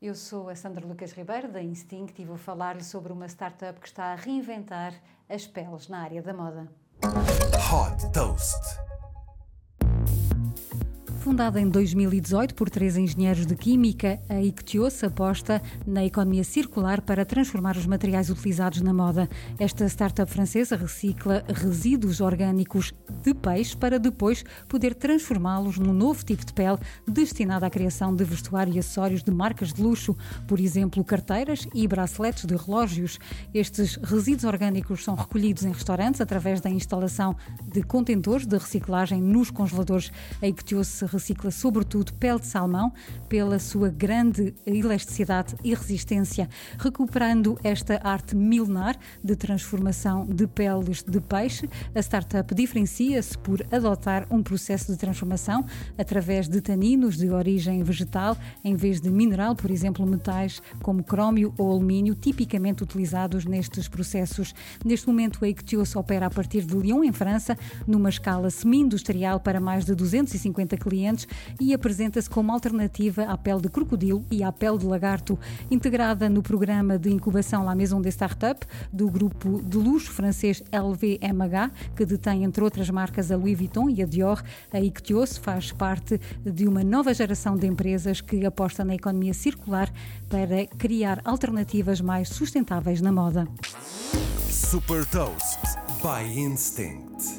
Eu sou a Sandra Lucas Ribeiro, da Instinct, e vou falar-lhe sobre uma startup que está a reinventar as peles na área da moda. Hot Toast. Fundada em 2018 por três engenheiros de química, a Ictios aposta na economia circular para transformar os materiais utilizados na moda. Esta startup francesa recicla resíduos orgânicos de peixe para depois poder transformá-los num novo tipo de pele destinado à criação de vestuário e acessórios de marcas de luxo, por exemplo, carteiras e braceletes de relógios. Estes resíduos orgânicos são recolhidos em restaurantes através da instalação de contentores de reciclagem nos congeladores. A Ictios recicla sobretudo pele de salmão pela sua grande elasticidade e resistência, recuperando esta arte milenar de transformação de peles de peixe. A startup diferencia-se por adotar um processo de transformação através de taninos de origem vegetal em vez de mineral, por exemplo, metais como crómio ou alumínio, tipicamente utilizados nestes processos. Neste momento, a Ictios opera a partir de Lyon, em França, numa escala semi-industrial para mais de 250 clientes e apresenta-se como alternativa à pele de crocodilo e à pele de lagarto, integrada no programa de incubação La Maison des Startups do grupo de luxo francês LVMH, que detém, entre outras marcas, a Louis Vuitton e a Dior. A Ictios faz parte de uma nova geração de empresas que aposta na economia circular para criar alternativas mais sustentáveis na moda. Super Toast by Instinct.